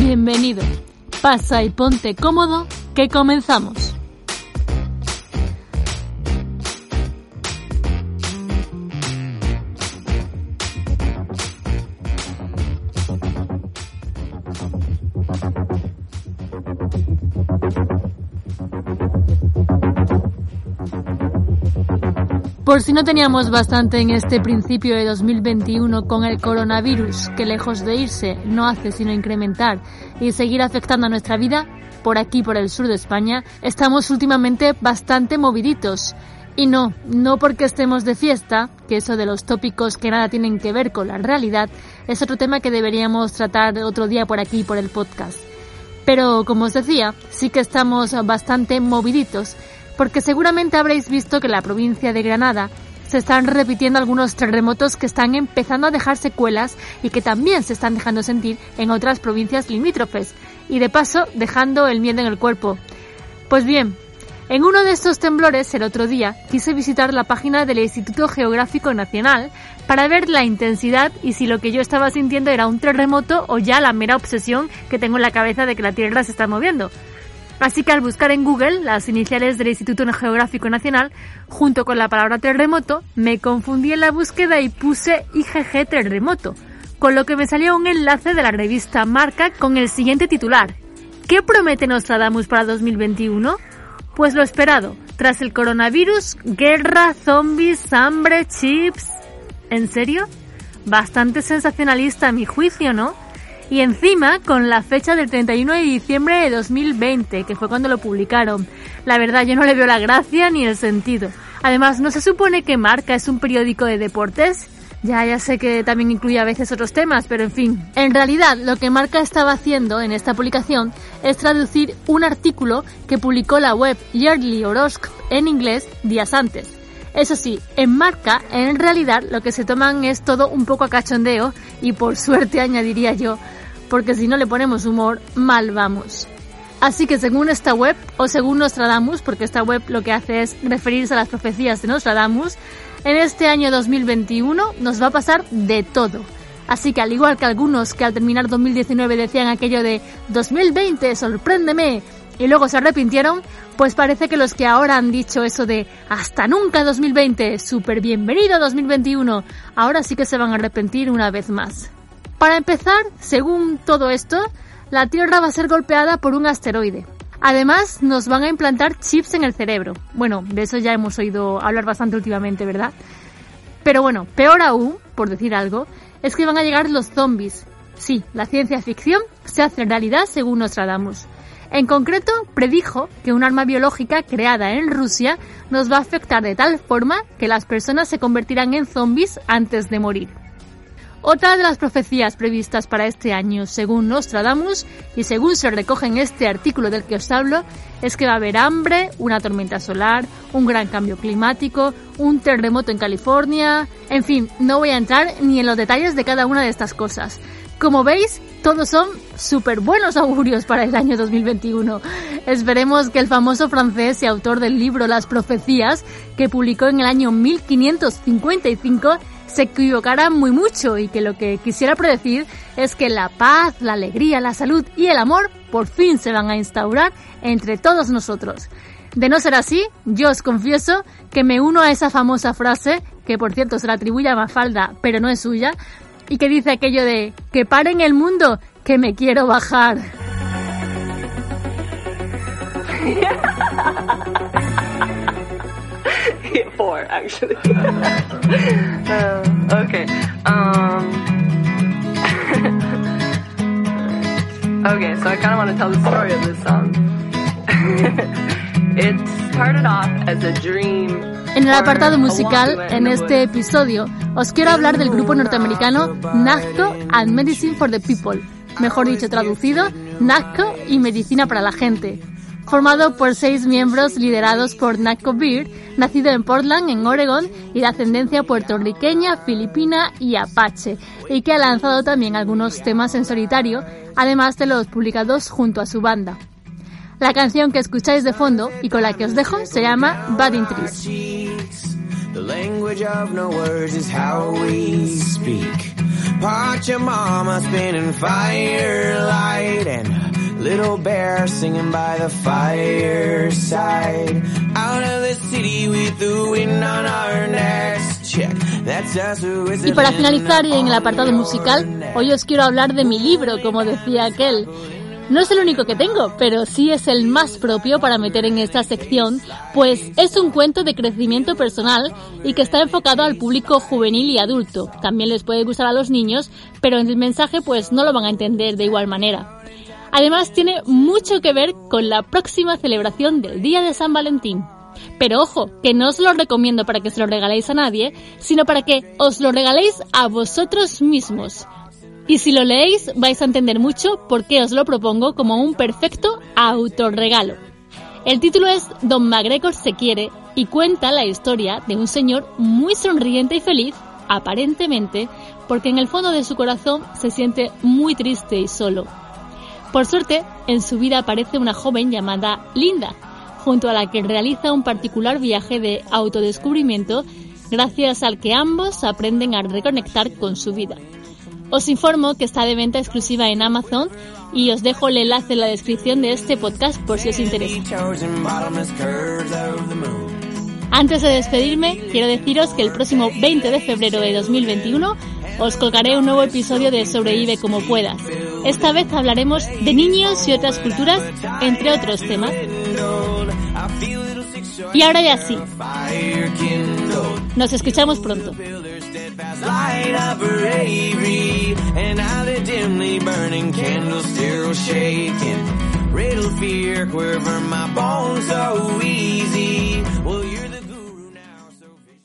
Bienvenido. Pasa y ponte cómodo, que comenzamos. Por si no teníamos bastante en este principio de 2021 con el coronavirus, que lejos de irse no hace sino incrementar y seguir afectando a nuestra vida, por aquí, por el sur de España, estamos últimamente bastante moviditos. Y no, no porque estemos de fiesta, que eso de los tópicos que nada tienen que ver con la realidad, es otro tema que deberíamos tratar otro día por aquí, por el podcast. Pero, como os decía, sí que estamos bastante moviditos porque seguramente habréis visto que en la provincia de Granada se están repitiendo algunos terremotos que están empezando a dejar secuelas y que también se están dejando sentir en otras provincias limítrofes y de paso dejando el miedo en el cuerpo. Pues bien, en uno de estos temblores el otro día quise visitar la página del Instituto Geográfico Nacional para ver la intensidad y si lo que yo estaba sintiendo era un terremoto o ya la mera obsesión que tengo en la cabeza de que la Tierra se está moviendo. Así que al buscar en Google las iniciales del Instituto Geográfico Nacional, junto con la palabra terremoto, me confundí en la búsqueda y puse IGG terremoto, con lo que me salió un enlace de la revista Marca con el siguiente titular. ¿Qué promete Nostradamus para 2021? Pues lo esperado, tras el coronavirus, guerra, zombies, hambre, chips... ¿En serio? Bastante sensacionalista a mi juicio, ¿no? Y encima con la fecha del 31 de diciembre de 2020, que fue cuando lo publicaron. La verdad, yo no le veo la gracia ni el sentido. Además, ¿no se supone que Marca es un periódico de deportes? Ya, ya sé que también incluye a veces otros temas, pero en fin. En realidad, lo que Marca estaba haciendo en esta publicación es traducir un artículo que publicó la web Yearly Horoscope en inglés días antes. Eso sí, en Marca, en realidad, lo que se toman es todo un poco a cachondeo y por suerte añadiría yo, porque si no le ponemos humor, mal vamos. Así que según esta web, o según Nostradamus, porque esta web lo que hace es referirse a las profecías de Nostradamus, en este año 2021 nos va a pasar de todo. Así que al igual que algunos que al terminar 2019 decían aquello de 2020, sorpréndeme, y luego se arrepintieron, pues parece que los que ahora han dicho eso de hasta nunca 2020, súper bienvenido 2021, ahora sí que se van a arrepentir una vez más. Para empezar, según todo esto, la Tierra va a ser golpeada por un asteroide. Además, nos van a implantar chips en el cerebro. Bueno, de eso ya hemos oído hablar bastante últimamente, ¿verdad? Pero bueno, peor aún, por decir algo, es que van a llegar los zombies. Sí, la ciencia ficción se hace realidad según Nostradamus. En concreto, predijo que un arma biológica creada en Rusia nos va a afectar de tal forma que las personas se convertirán en zombies antes de morir. Otra de las profecías previstas para este año, según Nostradamus, y según se recoge en este artículo del que os hablo, es que va a haber hambre, una tormenta solar, un gran cambio climático, un terremoto en California, en fin, no voy a entrar ni en los detalles de cada una de estas cosas. Como veis, todos son súper buenos augurios para el año 2021. Esperemos que el famoso francés y autor del libro Las Profecías, que publicó en el año 1555, se equivocará muy mucho y que lo que quisiera predecir es que la paz, la alegría, la salud y el amor por fin se van a instaurar entre todos nosotros. De no ser así, yo os confieso que me uno a esa famosa frase, que por cierto se la atribuye a Mafalda, pero no es suya, y que dice aquello de que paren el mundo, que me quiero bajar. four actually. uh, okay. Um. okay, so I kind of want to tell the story of this song. it started off as a dream. En el apartado musical, en este episodio, os quiero hablar del grupo norteamericano NACO and Medicine for the People, mejor dicho traducido, NACO y Medicina para la Gente, formado por seis miembros liderados por Naco Beard, nacido en Portland, en Oregon, y de ascendencia puertorriqueña, filipina y apache, y que ha lanzado también algunos temas en solitario, además de los publicados junto a su banda. La canción que escucháis de fondo y con la que os dejo se llama Budding Trees. Watch your mama spinning firelight and little bear singing by the fireside. Y para finalizar en el apartado musical, hoy os quiero hablar de mi libro, como decía aquel. No es el único que tengo, pero sí es el más propio para meter en esta sección, pues es un cuento de crecimiento personal y que está enfocado al público juvenil y adulto. También les puede gustar a los niños, pero en el mensaje pues no lo van a entender de igual manera. Además tiene mucho que ver con la próxima celebración del Día de San Valentín. Pero ojo, que no os lo recomiendo para que se lo regaléis a nadie, sino para que os lo regaléis a vosotros mismos. Y si lo leéis vais a entender mucho por qué os lo propongo como un perfecto autorregalo. El título es Don MacGregor se quiere y cuenta la historia de un señor muy sonriente y feliz, aparentemente, porque en el fondo de su corazón se siente muy triste y solo. Por suerte, en su vida aparece una joven llamada Linda, junto a la que realiza un particular viaje de autodescubrimiento gracias al que ambos aprenden a reconectar con su vida. Os informo que está de venta exclusiva en Amazon y os dejo el enlace en la descripción de este podcast por si os interesa. Antes de despedirme, quiero deciros que el próximo 20 de febrero de 2021 os colgaré un nuevo episodio de Sobrevive como puedas. Esta vez hablaremos de niños y otras culturas, entre otros temas. Y ahora ya sí, nos escuchamos pronto. Riddle fear quiver my bones so easy.